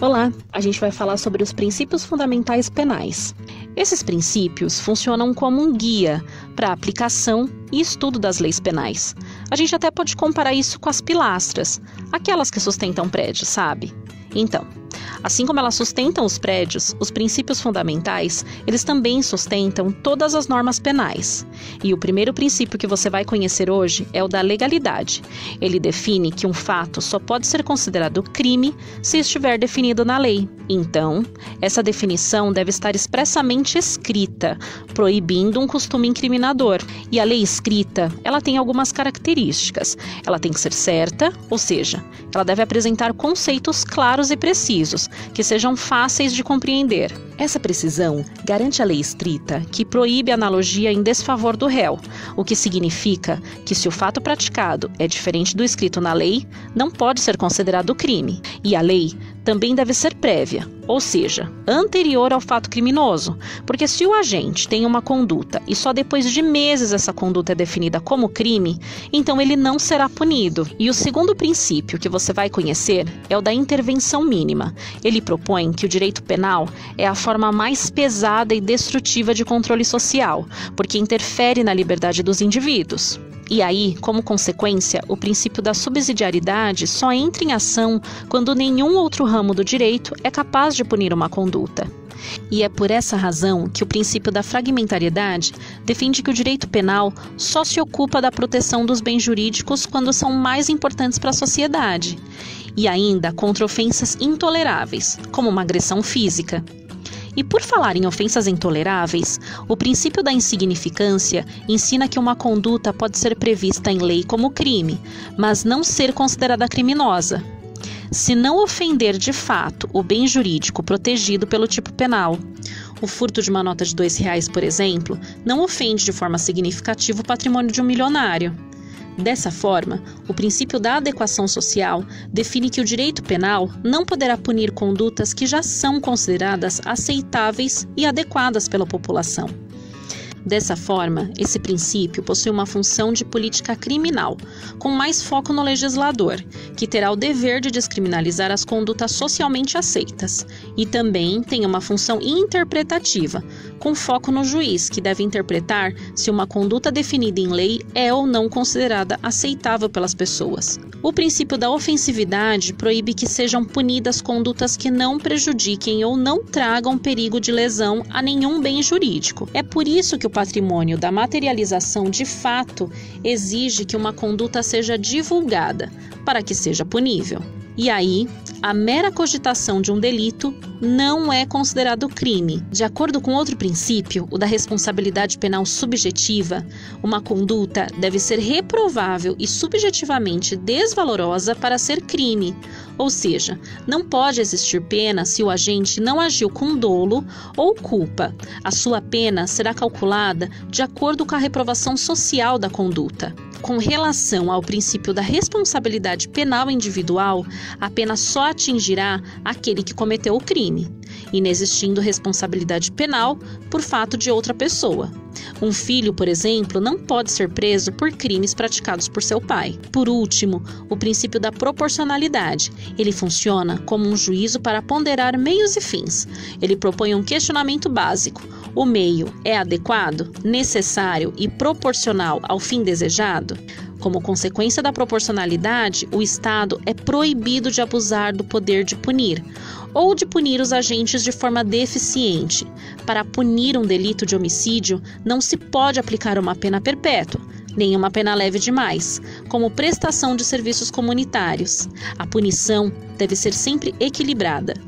Olá, a gente vai falar sobre os princípios fundamentais penais. Esses princípios funcionam como um guia para a aplicação e estudo das leis penais. A gente até pode comparar isso com as pilastras, aquelas que sustentam prédios, sabe? Então, Assim como elas sustentam os prédios, os princípios fundamentais, eles também sustentam todas as normas penais. E o primeiro princípio que você vai conhecer hoje é o da legalidade. Ele define que um fato só pode ser considerado crime se estiver definido na lei. Então, essa definição deve estar expressamente escrita, proibindo um costume incriminador. E a lei escrita, ela tem algumas características. Ela tem que ser certa, ou seja, ela deve apresentar conceitos claros e precisos, que sejam fáceis de compreender. Essa precisão garante a lei estrita que proíbe a analogia em desfavor do réu, o que significa que se o fato praticado é diferente do escrito na lei, não pode ser considerado crime. E a lei também deve ser prévia, ou seja, anterior ao fato criminoso, porque se o agente tem uma conduta e só depois de meses essa conduta é definida como crime, então ele não será punido. E o segundo princípio que você vai conhecer é o da intervenção mínima. Ele propõe que o direito penal é a forma mais pesada e destrutiva de controle social, porque interfere na liberdade dos indivíduos. E aí, como consequência, o princípio da subsidiariedade só entra em ação quando nenhum outro ramo do direito é capaz de punir uma conduta. E é por essa razão que o princípio da fragmentariedade defende que o direito penal só se ocupa da proteção dos bens jurídicos quando são mais importantes para a sociedade, e ainda contra ofensas intoleráveis, como uma agressão física. E por falar em ofensas intoleráveis, o princípio da insignificância ensina que uma conduta pode ser prevista em lei como crime, mas não ser considerada criminosa, se não ofender de fato o bem jurídico protegido pelo tipo penal. O furto de uma nota de dois reais, por exemplo, não ofende de forma significativa o patrimônio de um milionário. Dessa forma, o princípio da adequação social define que o direito penal não poderá punir condutas que já são consideradas aceitáveis e adequadas pela população. Dessa forma, esse princípio possui uma função de política criminal, com mais foco no legislador, que terá o dever de descriminalizar as condutas socialmente aceitas, e também tem uma função interpretativa, com foco no juiz, que deve interpretar se uma conduta definida em lei é ou não considerada aceitável pelas pessoas. O princípio da ofensividade proíbe que sejam punidas condutas que não prejudiquem ou não tragam perigo de lesão a nenhum bem jurídico. É por isso que o patrimônio da materialização de fato exige que uma conduta seja divulgada, para que seja punível. E aí, a mera cogitação de um delito não é considerado crime. De acordo com outro princípio, o da responsabilidade penal subjetiva, uma conduta deve ser reprovável e subjetivamente desvalorosa para ser crime. Ou seja, não pode existir pena se o agente não agiu com dolo ou culpa. A sua pena será calculada de acordo com a reprovação social da conduta. Com relação ao princípio da responsabilidade penal individual, a pena só atingirá aquele que cometeu o crime, inexistindo responsabilidade penal por fato de outra pessoa. Um filho, por exemplo, não pode ser preso por crimes praticados por seu pai. Por último, o princípio da proporcionalidade. Ele funciona como um juízo para ponderar meios e fins. Ele propõe um questionamento básico: o meio é adequado, necessário e proporcional ao fim desejado? Como consequência da proporcionalidade, o Estado é proibido de abusar do poder de punir ou de punir os agentes de forma deficiente. Para punir um delito de homicídio, não se pode aplicar uma pena perpétua, nem uma pena leve demais, como prestação de serviços comunitários. A punição deve ser sempre equilibrada.